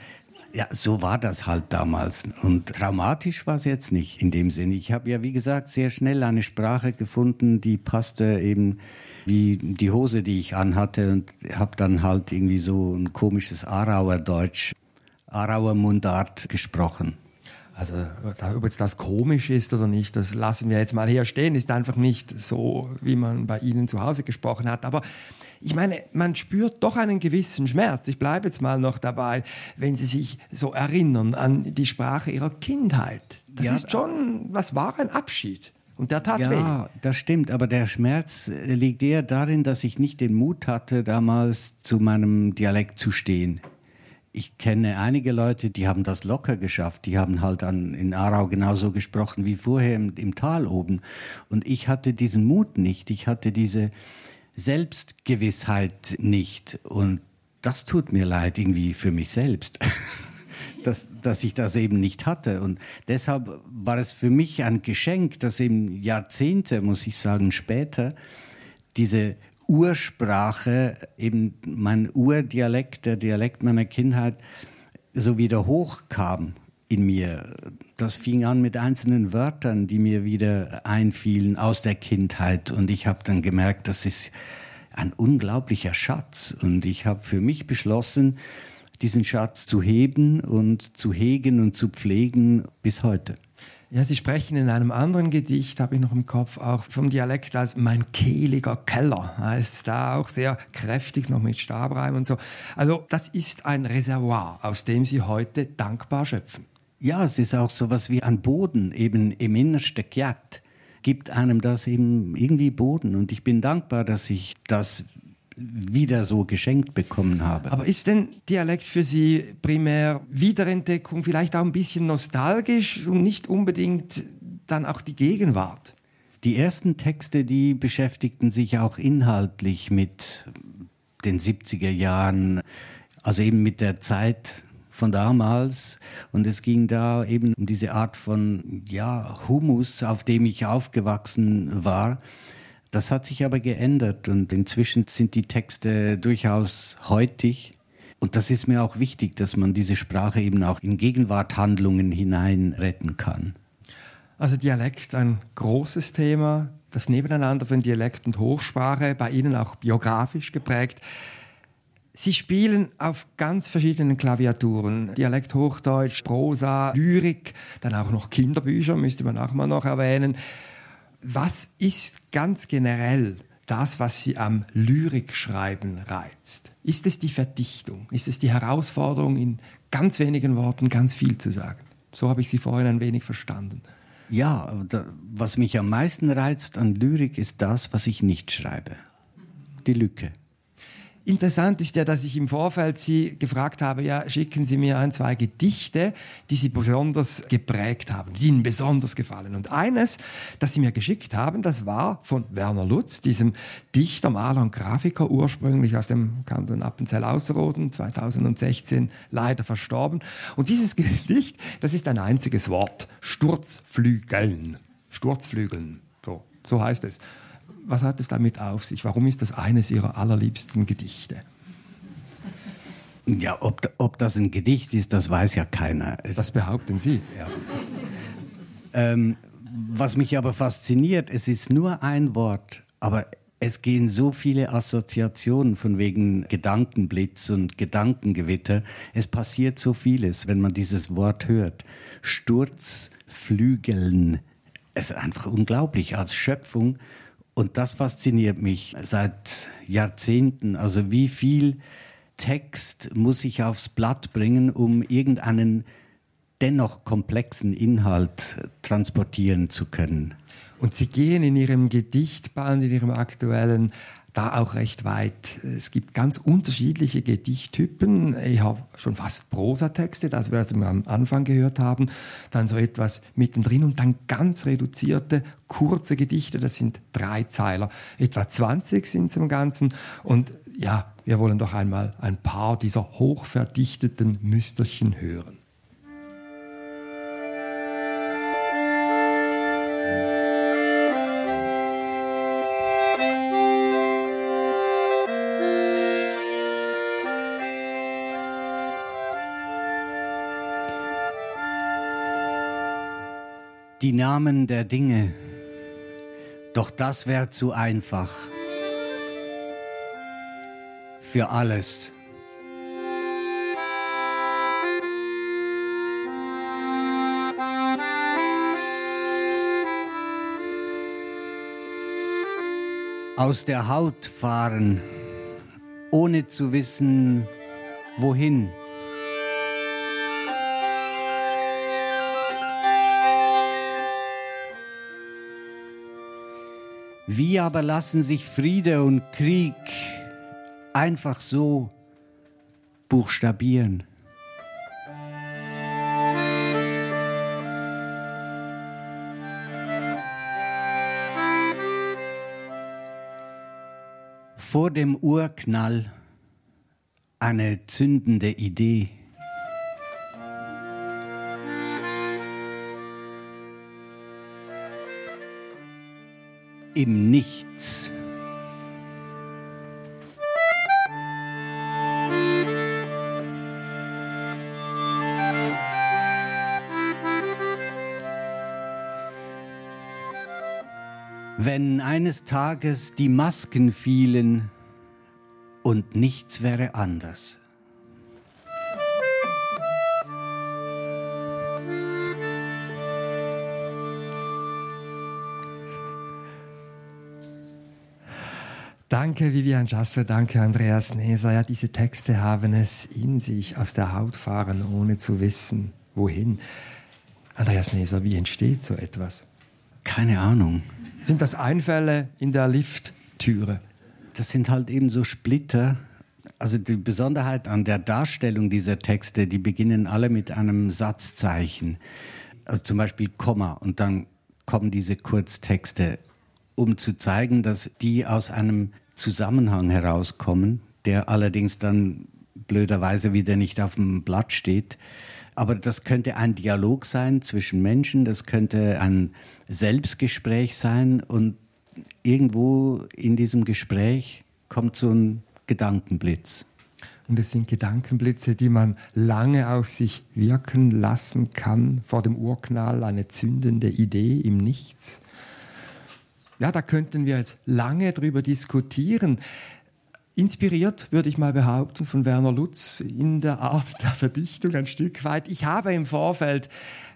Ja, so war das halt damals. Und traumatisch war es jetzt nicht in dem Sinne. Ich habe ja, wie gesagt, sehr schnell eine Sprache gefunden, die passte eben wie die Hose, die ich anhatte und habe dann halt irgendwie so ein komisches Aarauer Deutsch, Aarauer Mundart gesprochen. Also ob jetzt das komisch ist oder nicht, das lassen wir jetzt mal hier stehen. Ist einfach nicht so, wie man bei Ihnen zu Hause gesprochen hat. Aber ich meine, man spürt doch einen gewissen Schmerz. Ich bleibe jetzt mal noch dabei, wenn Sie sich so erinnern an die Sprache Ihrer Kindheit. Das ja, ist schon, was war ein Abschied? Und der tat ja, weh. Ja, das stimmt. Aber der Schmerz liegt eher darin, dass ich nicht den Mut hatte, damals zu meinem Dialekt zu stehen ich kenne einige Leute, die haben das locker geschafft. Die haben halt an, in Aarau genauso gesprochen wie vorher im, im Tal oben. Und ich hatte diesen Mut nicht. Ich hatte diese Selbstgewissheit nicht. Und das tut mir leid irgendwie für mich selbst. dass, dass ich das eben nicht hatte. Und deshalb war es für mich ein Geschenk, dass eben Jahrzehnte, muss ich sagen, später diese Ursprache, eben mein Urdialekt, der Dialekt meiner Kindheit, so wieder hochkam in mir. Das fing an mit einzelnen Wörtern, die mir wieder einfielen aus der Kindheit. Und ich habe dann gemerkt, das ist ein unglaublicher Schatz. Und ich habe für mich beschlossen, diesen Schatz zu heben und zu hegen und zu pflegen bis heute. Ja, Sie sprechen in einem anderen Gedicht, habe ich noch im Kopf, auch vom Dialekt als mein kehliger Keller. Heißt da auch sehr kräftig, noch mit Stabreim und so. Also, das ist ein Reservoir, aus dem Sie heute dankbar schöpfen. Ja, es ist auch so was wie ein Boden, eben im Innersten Kjat gibt einem das eben irgendwie Boden. Und ich bin dankbar, dass ich das wieder so geschenkt bekommen habe. Aber ist denn Dialekt für Sie primär Wiederentdeckung, vielleicht auch ein bisschen nostalgisch und nicht unbedingt dann auch die Gegenwart? Die ersten Texte, die beschäftigten sich auch inhaltlich mit den 70er Jahren, also eben mit der Zeit von damals. Und es ging da eben um diese Art von ja, Humus, auf dem ich aufgewachsen war. Das hat sich aber geändert und inzwischen sind die Texte durchaus heutig. Und das ist mir auch wichtig, dass man diese Sprache eben auch in Gegenwarthandlungen hinein retten kann. Also Dialekt ein großes Thema, das Nebeneinander von Dialekt und Hochsprache, bei Ihnen auch biografisch geprägt. Sie spielen auf ganz verschiedenen Klaviaturen. Dialekt, Hochdeutsch, Prosa, Lyrik, dann auch noch Kinderbücher, müsste man auch mal noch erwähnen. Was ist ganz generell das, was Sie am Lyrikschreiben reizt? Ist es die Verdichtung? Ist es die Herausforderung, in ganz wenigen Worten ganz viel zu sagen? So habe ich Sie vorhin ein wenig verstanden. Ja, was mich am meisten reizt an Lyrik ist das, was ich nicht schreibe. Die Lücke. Interessant ist ja, dass ich im Vorfeld Sie gefragt habe, ja, schicken Sie mir ein, zwei Gedichte, die Sie besonders geprägt haben, die Ihnen besonders gefallen. Und eines, das Sie mir geschickt haben, das war von Werner Lutz, diesem Dichter, Maler und Grafiker, ursprünglich aus dem Kanton Appenzell-Ausserrhoden, 2016 leider verstorben. Und dieses Gedicht, das ist ein einziges Wort, Sturzflügeln. Sturzflügeln, so, so heißt es was hat es damit auf sich? Warum ist das eines Ihrer allerliebsten Gedichte? Ja, ob, ob das ein Gedicht ist, das weiß ja keiner. Es, das behaupten Sie. Ja. Ähm, was mich aber fasziniert, es ist nur ein Wort, aber es gehen so viele Assoziationen von wegen Gedankenblitz und Gedankengewitter. Es passiert so vieles, wenn man dieses Wort hört. Sturzflügeln. Es ist einfach unglaublich als Schöpfung und das fasziniert mich seit Jahrzehnten. Also wie viel Text muss ich aufs Blatt bringen, um irgendeinen dennoch komplexen Inhalt transportieren zu können. Und Sie gehen in Ihrem Gedichtband, in Ihrem aktuellen da auch recht weit. Es gibt ganz unterschiedliche Gedichttypen. Ich habe schon fast Prosatexte, das wir am Anfang gehört haben, dann so etwas mittendrin und dann ganz reduzierte, kurze Gedichte, das sind Dreizeiler. Etwa 20 sind es im Ganzen und ja, wir wollen doch einmal ein paar dieser hochverdichteten Müsterchen hören. Die Namen der Dinge, doch das wäre zu einfach für alles. Aus der Haut fahren, ohne zu wissen, wohin. Wie aber lassen sich Friede und Krieg einfach so buchstabieren? Vor dem Urknall eine zündende Idee. Im Nichts. Wenn eines Tages die Masken fielen und nichts wäre anders. Danke Vivian Jasser, danke Andreas Neser. Ja, diese Texte haben es in sich, aus der Haut fahren, ohne zu wissen, wohin. Andreas Neser, wie entsteht so etwas? Keine Ahnung. Sind das Einfälle in der Lifttüre? Das sind halt eben so Splitter. Also die Besonderheit an der Darstellung dieser Texte, die beginnen alle mit einem Satzzeichen. Also zum Beispiel Komma und dann kommen diese Kurztexte, um zu zeigen, dass die aus einem Zusammenhang herauskommen, der allerdings dann blöderweise wieder nicht auf dem Blatt steht. Aber das könnte ein Dialog sein zwischen Menschen, das könnte ein Selbstgespräch sein und irgendwo in diesem Gespräch kommt so ein Gedankenblitz. Und es sind Gedankenblitze, die man lange auf sich wirken lassen kann, vor dem Urknall eine zündende Idee im Nichts. Ja, da könnten wir jetzt lange drüber diskutieren. Inspiriert, würde ich mal behaupten, von Werner Lutz in der Art der Verdichtung ein Stück weit. Ich habe im Vorfeld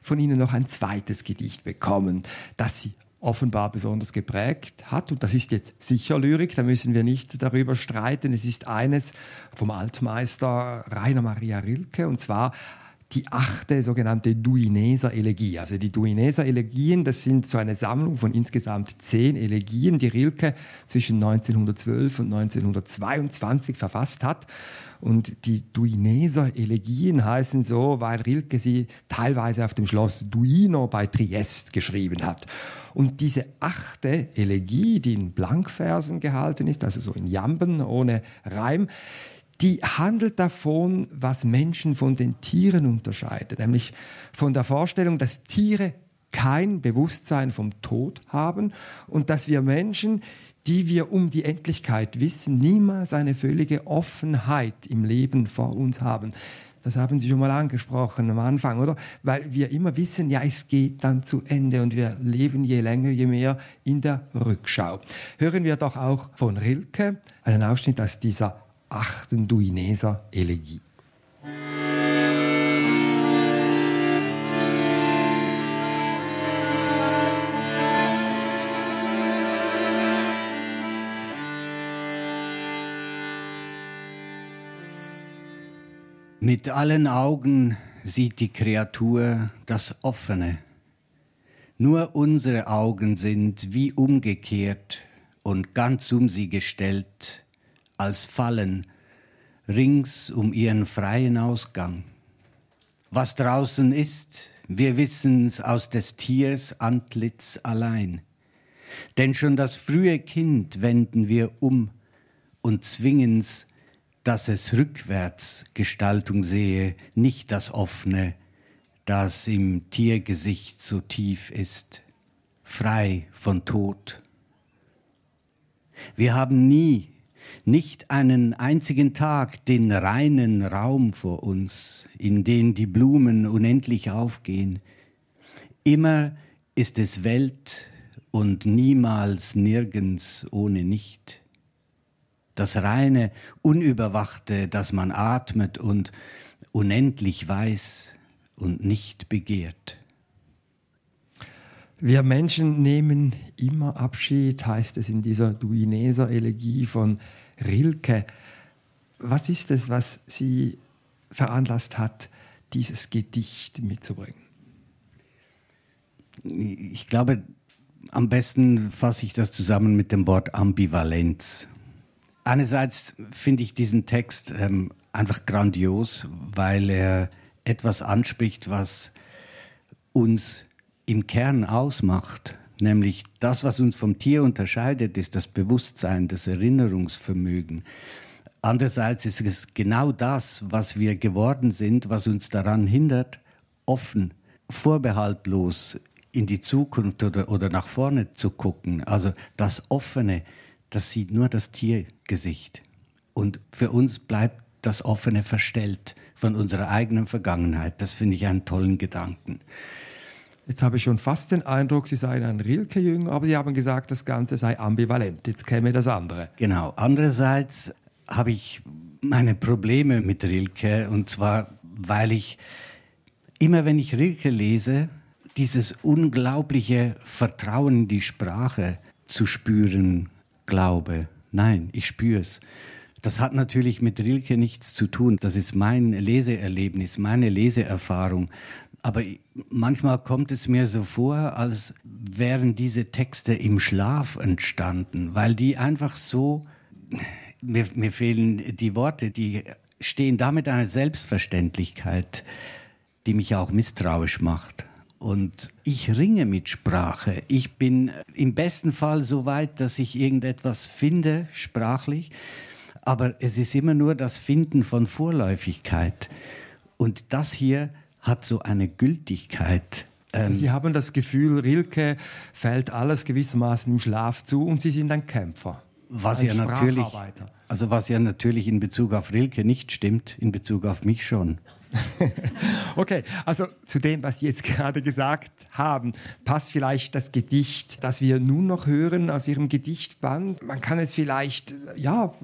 von Ihnen noch ein zweites Gedicht bekommen, das Sie offenbar besonders geprägt hat. Und das ist jetzt sicher Lyrik, da müssen wir nicht darüber streiten. Es ist eines vom Altmeister Rainer Maria Rilke, und zwar die achte sogenannte Duineser Elegie. Also die Duineser Elegien, das sind so eine Sammlung von insgesamt zehn Elegien, die Rilke zwischen 1912 und 1922 verfasst hat. Und die Duineser Elegien heißen so, weil Rilke sie teilweise auf dem Schloss Duino bei Triest geschrieben hat. Und diese achte Elegie, die in Blankversen gehalten ist, also so in Jamben ohne Reim, die handelt davon, was Menschen von den Tieren unterscheidet, nämlich von der Vorstellung, dass Tiere kein Bewusstsein vom Tod haben und dass wir Menschen, die wir um die Endlichkeit wissen, niemals eine völlige Offenheit im Leben vor uns haben. Das haben Sie schon mal angesprochen am Anfang, oder? Weil wir immer wissen, ja, es geht dann zu Ende und wir leben je länger, je mehr in der Rückschau. Hören wir doch auch von Rilke einen Ausschnitt aus dieser achten Duineser Elegie. Mit allen Augen sieht die Kreatur das Offene. Nur unsere Augen sind wie umgekehrt und ganz um sie gestellt, als Fallen rings um ihren freien Ausgang. Was draußen ist, wir wissen's aus des Tiers Antlitz allein. Denn schon das frühe Kind wenden wir um und zwingen's, dass es rückwärts Gestaltung sehe, nicht das offene, das im Tiergesicht so tief ist, frei von Tod. Wir haben nie nicht einen einzigen Tag den reinen Raum vor uns, in den die Blumen unendlich aufgehen. Immer ist es Welt und niemals nirgends ohne nicht. Das reine, unüberwachte, das man atmet und unendlich weiß und nicht begehrt. Wir Menschen nehmen immer Abschied, heißt es in dieser Duineser Elegie von Rilke. Was ist es, was Sie veranlasst hat, dieses Gedicht mitzubringen? Ich glaube, am besten fasse ich das zusammen mit dem Wort Ambivalenz. Einerseits finde ich diesen Text ähm, einfach grandios, weil er etwas anspricht, was uns im Kern ausmacht. Nämlich das, was uns vom Tier unterscheidet, ist das Bewusstsein, das Erinnerungsvermögen. Andererseits ist es genau das, was wir geworden sind, was uns daran hindert, offen, vorbehaltlos in die Zukunft oder, oder nach vorne zu gucken. Also das Offene, das sieht nur das Tiergesicht. Und für uns bleibt das Offene verstellt von unserer eigenen Vergangenheit. Das finde ich einen tollen Gedanken. Jetzt habe ich schon fast den Eindruck, Sie seien ein Rilke-Jünger, aber Sie haben gesagt, das Ganze sei ambivalent. Jetzt käme das andere. Genau. Andererseits habe ich meine Probleme mit Rilke und zwar, weil ich immer, wenn ich Rilke lese, dieses unglaubliche Vertrauen in die Sprache zu spüren glaube. Nein, ich spüre es. Das hat natürlich mit Rilke nichts zu tun. Das ist mein Leseerlebnis, meine Leseerfahrung. Aber manchmal kommt es mir so vor, als wären diese Texte im Schlaf entstanden, weil die einfach so, mir, mir fehlen die Worte, die stehen damit eine Selbstverständlichkeit, die mich auch misstrauisch macht. Und ich ringe mit Sprache. Ich bin im besten Fall so weit, dass ich irgendetwas finde, sprachlich. Aber es ist immer nur das Finden von Vorläufigkeit. Und das hier hat so eine Gültigkeit. Also Sie haben das Gefühl, Rilke fällt alles gewissermaßen im Schlaf zu und Sie sind ein Kämpfer. Was ein ja natürlich, also was ja natürlich in Bezug auf Rilke nicht stimmt, in Bezug auf mich schon. okay, also zu dem, was Sie jetzt gerade gesagt haben, passt vielleicht das Gedicht, das wir nun noch hören aus Ihrem Gedichtband. Man kann es vielleicht, ja,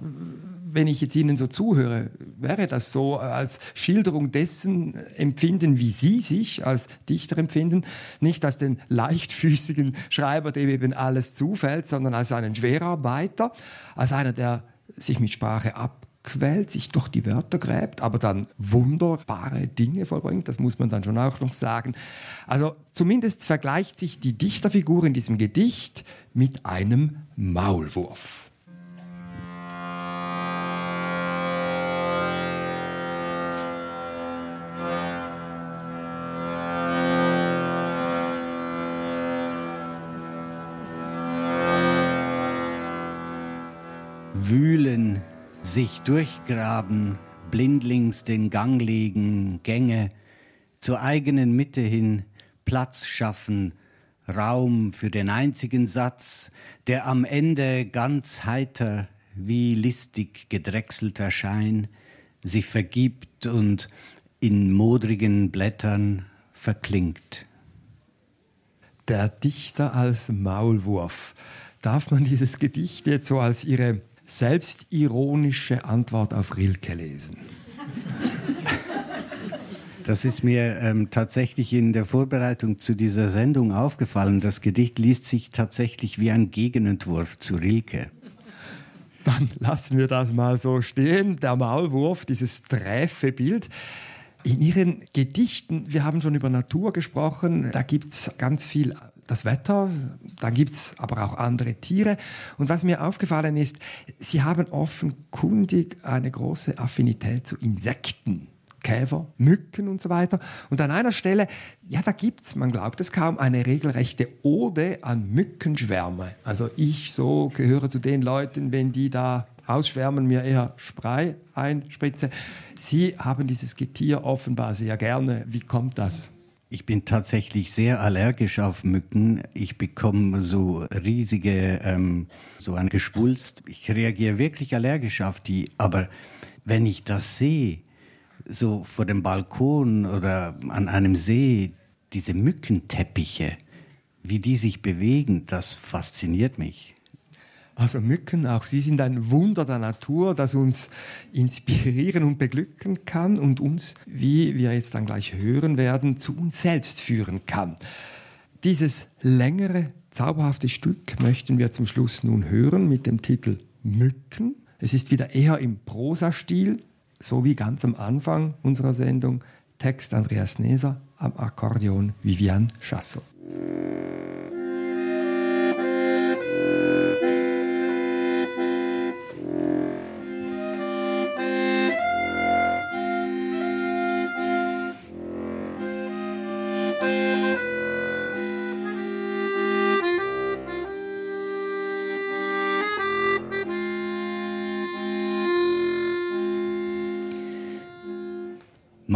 wenn ich jetzt Ihnen so zuhöre, wäre das so als Schilderung dessen empfinden, wie Sie sich als Dichter empfinden, nicht als den leichtfüßigen Schreiber, dem eben alles zufällt, sondern als einen Schwerarbeiter, als einer, der sich mit Sprache ab quält, sich durch die Wörter gräbt, aber dann wunderbare Dinge vollbringt, das muss man dann schon auch noch sagen. Also zumindest vergleicht sich die Dichterfigur in diesem Gedicht mit einem Maulwurf. Sich durchgraben, blindlings den Gang legen, Gänge, zur eigenen Mitte hin Platz schaffen, Raum für den einzigen Satz, der am Ende ganz heiter wie listig gedrechselter Schein sich vergibt und in modrigen Blättern verklingt. Der Dichter als Maulwurf. Darf man dieses Gedicht jetzt so als Ihre selbstironische Antwort auf Rilke lesen? Das ist mir ähm, tatsächlich in der Vorbereitung zu dieser Sendung aufgefallen. Das Gedicht liest sich tatsächlich wie ein Gegenentwurf zu Rilke. Dann lassen wir das mal so stehen. Der Maulwurf, dieses träfe Bild. In Ihren Gedichten, wir haben schon über Natur gesprochen, da gibt es ganz viel das Wetter, dann gibt es aber auch andere Tiere. Und was mir aufgefallen ist, sie haben offenkundig eine große Affinität zu Insekten. Käfer, Mücken und so weiter. Und an einer Stelle, ja, da gibt es, man glaubt es kaum, eine regelrechte Ode an Mückenschwärme. Also ich so gehöre zu den Leuten, wenn die da ausschwärmen, mir eher Spray einspritze. Sie haben dieses Getier offenbar sehr gerne. Wie kommt das? Ich bin tatsächlich sehr allergisch auf Mücken. Ich bekomme so riesige, ähm, so ein Geschwulst. Ich reagiere wirklich allergisch auf die. Aber wenn ich das sehe, so vor dem Balkon oder an einem See, diese Mückenteppiche, wie die sich bewegen, das fasziniert mich. Also Mücken, auch sie sind ein Wunder der Natur, das uns inspirieren und beglücken kann und uns, wie wir jetzt dann gleich hören werden, zu uns selbst führen kann. Dieses längere, zauberhafte Stück möchten wir zum Schluss nun hören mit dem Titel Mücken. Es ist wieder eher im Prosastil, so wie ganz am Anfang unserer Sendung. Text Andreas Neser, am Akkordeon Vivian Chassot.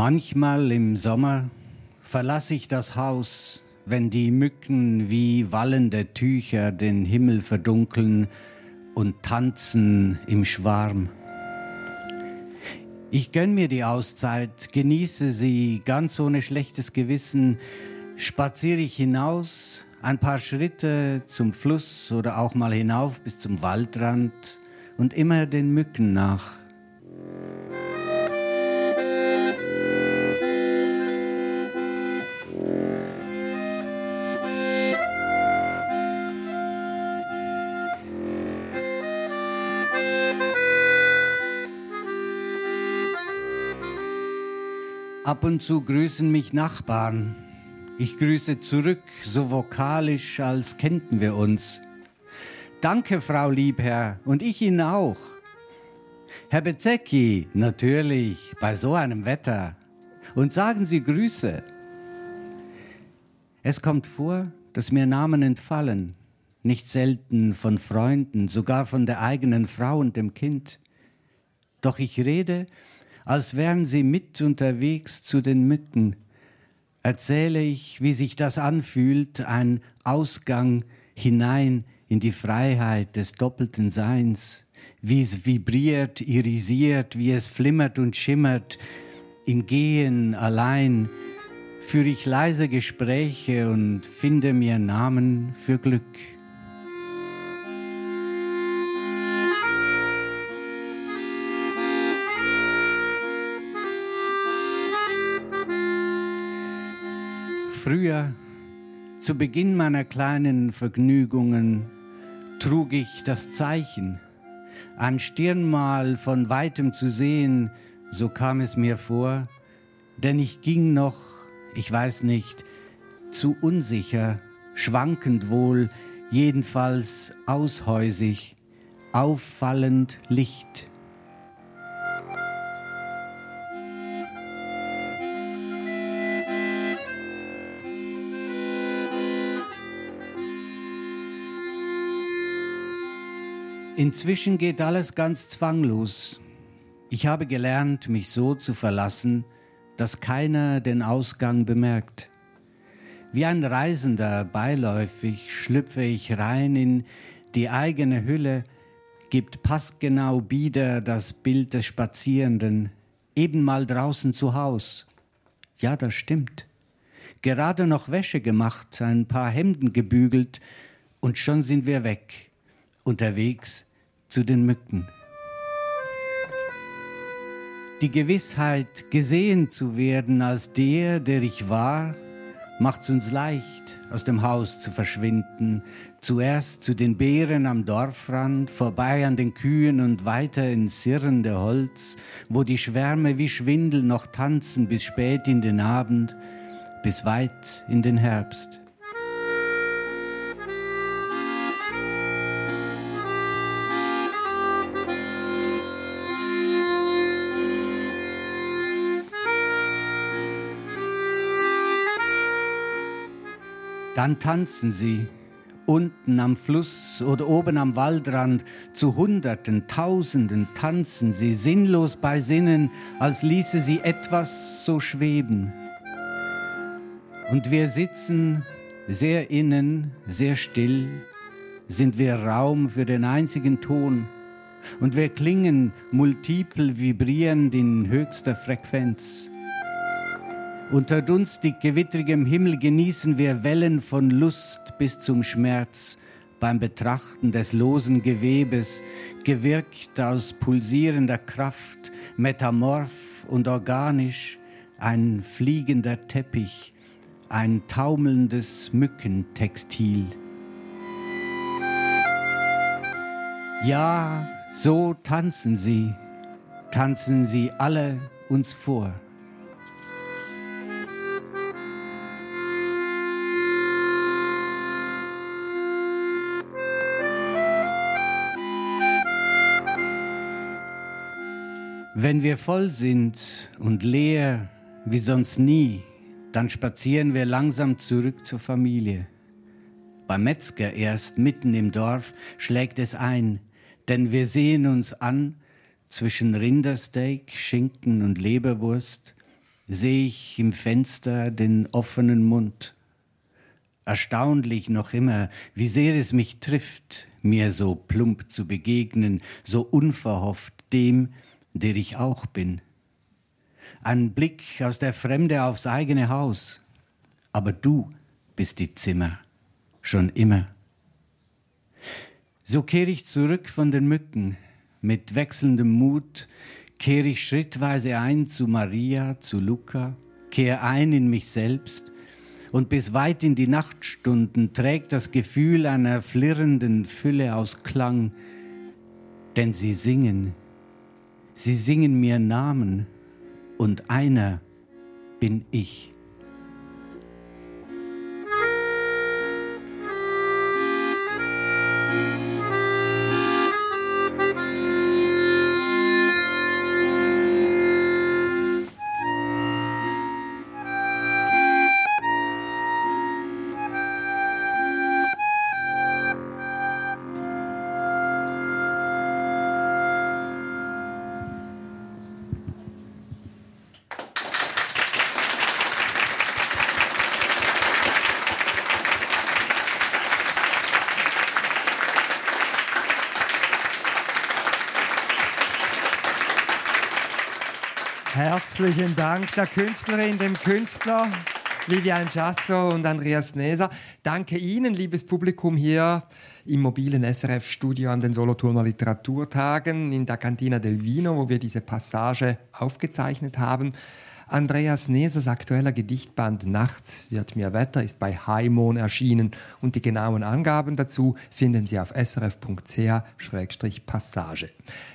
Manchmal im Sommer verlasse ich das Haus, wenn die Mücken wie wallende Tücher den Himmel verdunkeln und tanzen im Schwarm. Ich gönn mir die Auszeit, genieße sie ganz ohne schlechtes Gewissen, spaziere ich hinaus, ein paar Schritte zum Fluss oder auch mal hinauf bis zum Waldrand und immer den Mücken nach. Ab und zu grüßen mich Nachbarn. Ich grüße zurück, so vokalisch, als kennten wir uns. Danke, Frau Liebherr, und ich Ihnen auch. Herr Bezecki, natürlich, bei so einem Wetter. Und sagen Sie Grüße. Es kommt vor, dass mir Namen entfallen, nicht selten von Freunden, sogar von der eigenen Frau und dem Kind. Doch ich rede, als wären sie mit unterwegs zu den Mücken. Erzähle ich, wie sich das anfühlt, ein Ausgang hinein in die Freiheit des doppelten Seins, wie es vibriert, irisiert, wie es flimmert und schimmert, im Gehen allein, führe ich leise Gespräche und finde mir Namen für Glück. Früher, zu Beginn meiner kleinen Vergnügungen, trug ich das Zeichen, ein Stirnmal von weitem zu sehen, so kam es mir vor, denn ich ging noch, ich weiß nicht, zu unsicher, schwankend wohl, jedenfalls aushäusig, auffallend Licht. Inzwischen geht alles ganz zwanglos. Ich habe gelernt, mich so zu verlassen, dass keiner den Ausgang bemerkt. Wie ein Reisender beiläufig schlüpfe ich rein in die eigene Hülle, gibt passgenau wieder das Bild des Spazierenden, eben mal draußen zu Haus. Ja, das stimmt. Gerade noch Wäsche gemacht, ein paar Hemden gebügelt und schon sind wir weg, unterwegs zu den Mücken. Die Gewissheit, gesehen zu werden als der, der ich war, macht es uns leicht, aus dem Haus zu verschwinden. Zuerst zu den Bären am Dorfrand, vorbei an den Kühen und weiter ins sirrende Holz, wo die Schwärme wie Schwindel noch tanzen bis spät in den Abend, bis weit in den Herbst. Dann tanzen sie unten am Fluss oder oben am Waldrand, zu Hunderten, Tausenden tanzen sie, sinnlos bei Sinnen, als ließe sie etwas so schweben. Und wir sitzen sehr innen, sehr still, sind wir Raum für den einzigen Ton, und wir klingen multiple vibrierend in höchster Frequenz. Unter dunstig gewittrigem Himmel genießen wir Wellen von Lust bis zum Schmerz beim Betrachten des losen Gewebes, gewirkt aus pulsierender Kraft, metamorph und organisch, ein fliegender Teppich, ein taumelndes Mückentextil. Ja, so tanzen sie, tanzen sie alle uns vor. Wenn wir voll sind und leer wie sonst nie, dann spazieren wir langsam zurück zur Familie. Beim Metzger erst mitten im Dorf schlägt es ein, denn wir sehen uns an, zwischen Rindersteak, Schinken und Leberwurst sehe ich im Fenster den offenen Mund. Erstaunlich noch immer, wie sehr es mich trifft, mir so plump zu begegnen, so unverhofft dem, der ich auch bin. Ein Blick aus der Fremde aufs eigene Haus. Aber du bist die Zimmer, schon immer. So kehre ich zurück von den Mücken. Mit wechselndem Mut kehre ich schrittweise ein zu Maria, zu Luca, kehre ein in mich selbst und bis weit in die Nachtstunden trägt das Gefühl einer flirrenden Fülle aus Klang, denn sie singen Sie singen mir Namen und einer bin ich. Herzlichen Dank der Künstlerin, dem Künstler Vivian Jasso und Andreas Neser. Danke Ihnen, liebes Publikum hier im mobilen SRF-Studio an den Solothurner Literaturtagen in der Cantina del Vino, wo wir diese Passage aufgezeichnet haben. Andreas Nesers aktueller Gedichtband Nachts wird mir Wetter ist bei Haimon erschienen und die genauen Angaben dazu finden Sie auf srf.ch-passage.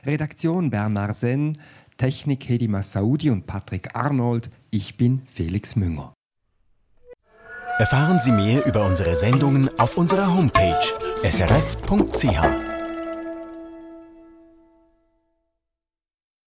Redaktion Bernard Senn, Technik Hedi Massaudi und Patrick Arnold. Ich bin Felix Münger. Erfahren Sie mehr über unsere Sendungen auf unserer Homepage srf.ch.